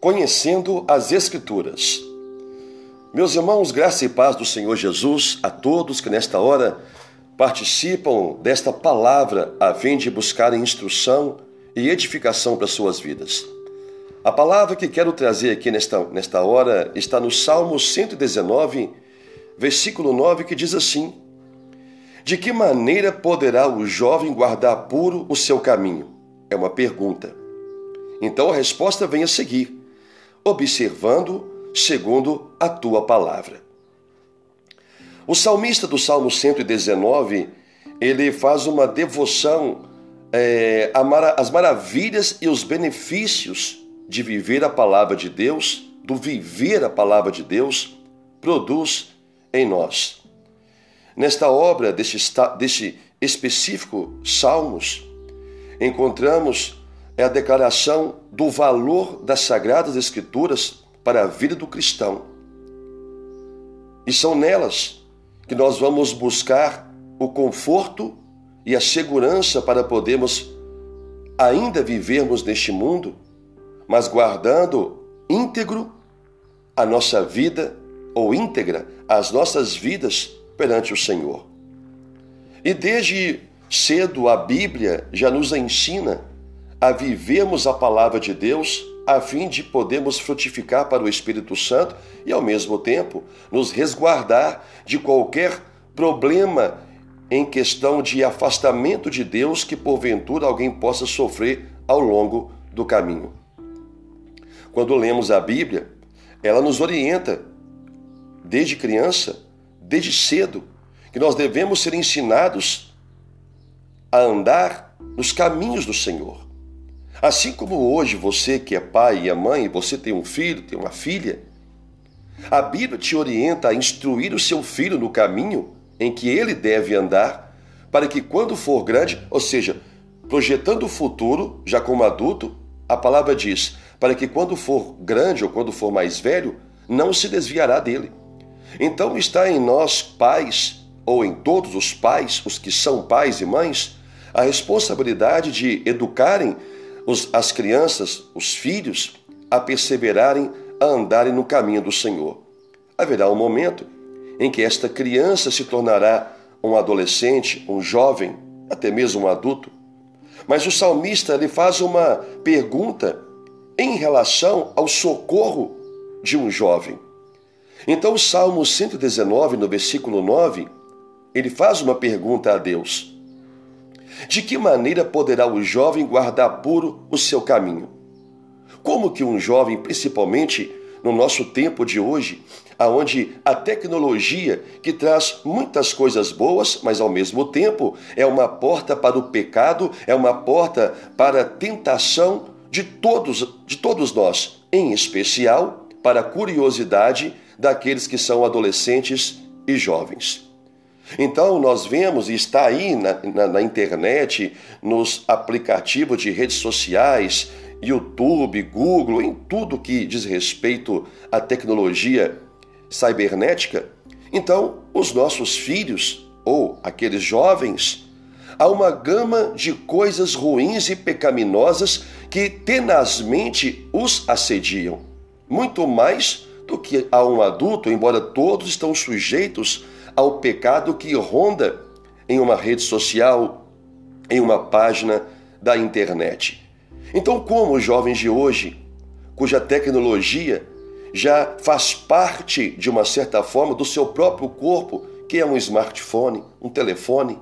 Conhecendo as Escrituras. Meus irmãos, graça e paz do Senhor Jesus a todos que nesta hora participam desta palavra a fim de buscarem instrução e edificação para suas vidas. A palavra que quero trazer aqui nesta, nesta hora está no Salmo 119, versículo 9, que diz assim: De que maneira poderá o jovem guardar puro o seu caminho? É uma pergunta. Então a resposta vem a seguir observando segundo a tua palavra. O salmista do Salmo 119, ele faz uma devoção é, às maravilhas e os benefícios de viver a palavra de Deus, do viver a palavra de Deus, produz em nós. Nesta obra deste, deste específico Salmos, encontramos é a declaração do valor das Sagradas Escrituras para a vida do cristão. E são nelas que nós vamos buscar o conforto e a segurança para podermos ainda vivermos neste mundo, mas guardando íntegro a nossa vida ou íntegra as nossas vidas perante o Senhor. E desde cedo a Bíblia já nos ensina a vivermos a palavra de Deus a fim de podermos frutificar para o Espírito Santo e, ao mesmo tempo, nos resguardar de qualquer problema em questão de afastamento de Deus que porventura alguém possa sofrer ao longo do caminho. Quando lemos a Bíblia, ela nos orienta desde criança, desde cedo, que nós devemos ser ensinados a andar nos caminhos do Senhor. Assim como hoje você que é pai e é mãe, você tem um filho, tem uma filha, a Bíblia te orienta a instruir o seu filho no caminho em que ele deve andar, para que quando for grande, ou seja, projetando o futuro, já como adulto, a palavra diz, para que quando for grande ou quando for mais velho, não se desviará dele. Então está em nós pais, ou em todos os pais, os que são pais e mães, a responsabilidade de educarem os, as crianças, os filhos, a perseverarem, a andarem no caminho do Senhor. Haverá um momento em que esta criança se tornará um adolescente, um jovem, até mesmo um adulto. Mas o salmista lhe faz uma pergunta em relação ao socorro de um jovem. Então, o Salmo 119, no versículo 9, ele faz uma pergunta a Deus: de que maneira poderá o jovem guardar puro o seu caminho? Como que um jovem, principalmente no nosso tempo de hoje, aonde a tecnologia que traz muitas coisas boas, mas ao mesmo tempo é uma porta para o pecado, é uma porta para a tentação de todos, de todos nós, em especial para a curiosidade daqueles que são adolescentes e jovens. Então, nós vemos, e está aí na, na, na internet, nos aplicativos de redes sociais, YouTube, Google, em tudo que diz respeito à tecnologia cibernética. Então, os nossos filhos, ou aqueles jovens, há uma gama de coisas ruins e pecaminosas que tenazmente os assediam, muito mais do que a um adulto, embora todos estão sujeitos ao pecado que ronda em uma rede social, em uma página da internet. Então, como os jovens de hoje, cuja tecnologia já faz parte, de uma certa forma, do seu próprio corpo, que é um smartphone, um telefone,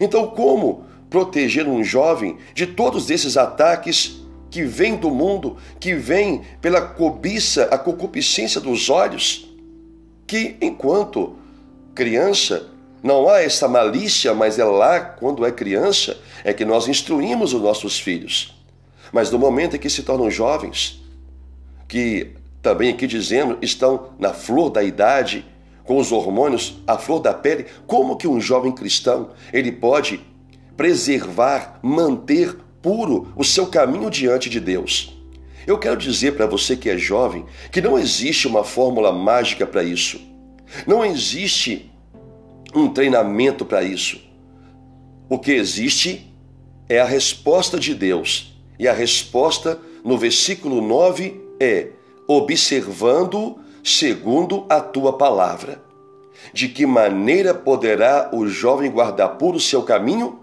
então, como proteger um jovem de todos esses ataques que vêm do mundo, que vêm pela cobiça, a concupiscência dos olhos, que enquanto criança, não há essa malícia, mas é lá, quando é criança, é que nós instruímos os nossos filhos. Mas no momento em que se tornam jovens, que também aqui dizendo estão na flor da idade, com os hormônios, a flor da pele, como que um jovem cristão ele pode preservar, manter puro o seu caminho diante de Deus? Eu quero dizer para você que é jovem que não existe uma fórmula mágica para isso. Não existe um treinamento para isso. O que existe é a resposta de Deus. E a resposta no versículo 9 é observando segundo a tua palavra. De que maneira poderá o jovem guardar puro seu caminho?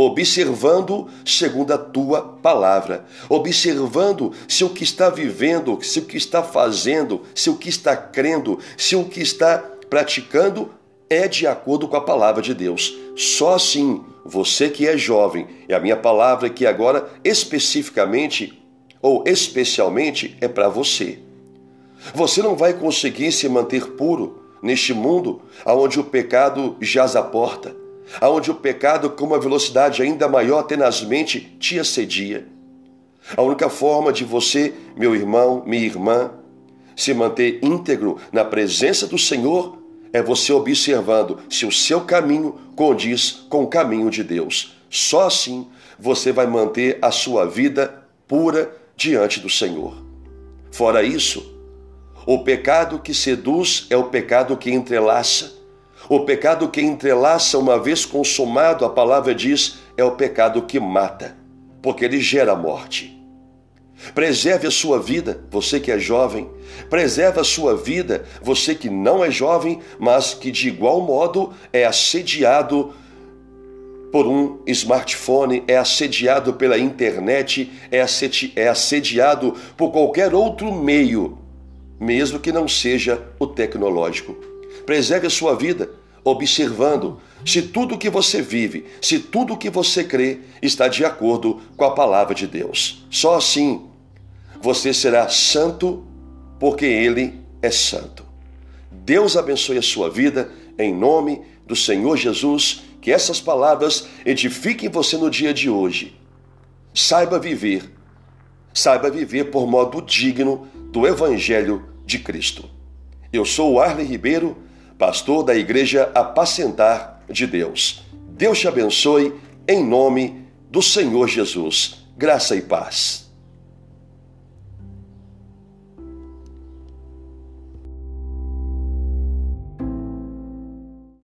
Observando segundo a tua palavra, observando se o que está vivendo, se o que está fazendo, se o que está crendo, se o que está praticando é de acordo com a palavra de Deus. Só assim, você que é jovem, e a minha palavra que agora especificamente ou especialmente é para você. Você não vai conseguir se manter puro neste mundo onde o pecado jaz à porta, onde o pecado com uma velocidade ainda maior tenazmente te assedia. A única forma de você, meu irmão, minha irmã, se manter íntegro na presença do Senhor é você observando se o seu caminho condiz com o caminho de Deus. Só assim você vai manter a sua vida pura diante do Senhor. Fora isso, o pecado que seduz é o pecado que entrelaça. O pecado que entrelaça, uma vez consumado, a palavra diz, é o pecado que mata, porque ele gera morte. Preserve a sua vida, você que é jovem. Preserve a sua vida, você que não é jovem, mas que de igual modo é assediado por um smartphone, é assediado pela internet, é, é assediado por qualquer outro meio, mesmo que não seja o tecnológico. Preserve a sua vida observando se tudo que você vive, se tudo que você crê está de acordo com a palavra de Deus. Só assim você será santo, porque Ele é santo. Deus abençoe a sua vida em nome do Senhor Jesus que essas palavras edifiquem você no dia de hoje. Saiba viver, saiba viver por modo digno do Evangelho de Cristo. Eu sou o Arley Ribeiro, pastor da Igreja Apacentar de Deus. Deus te abençoe em nome do Senhor Jesus. Graça e paz.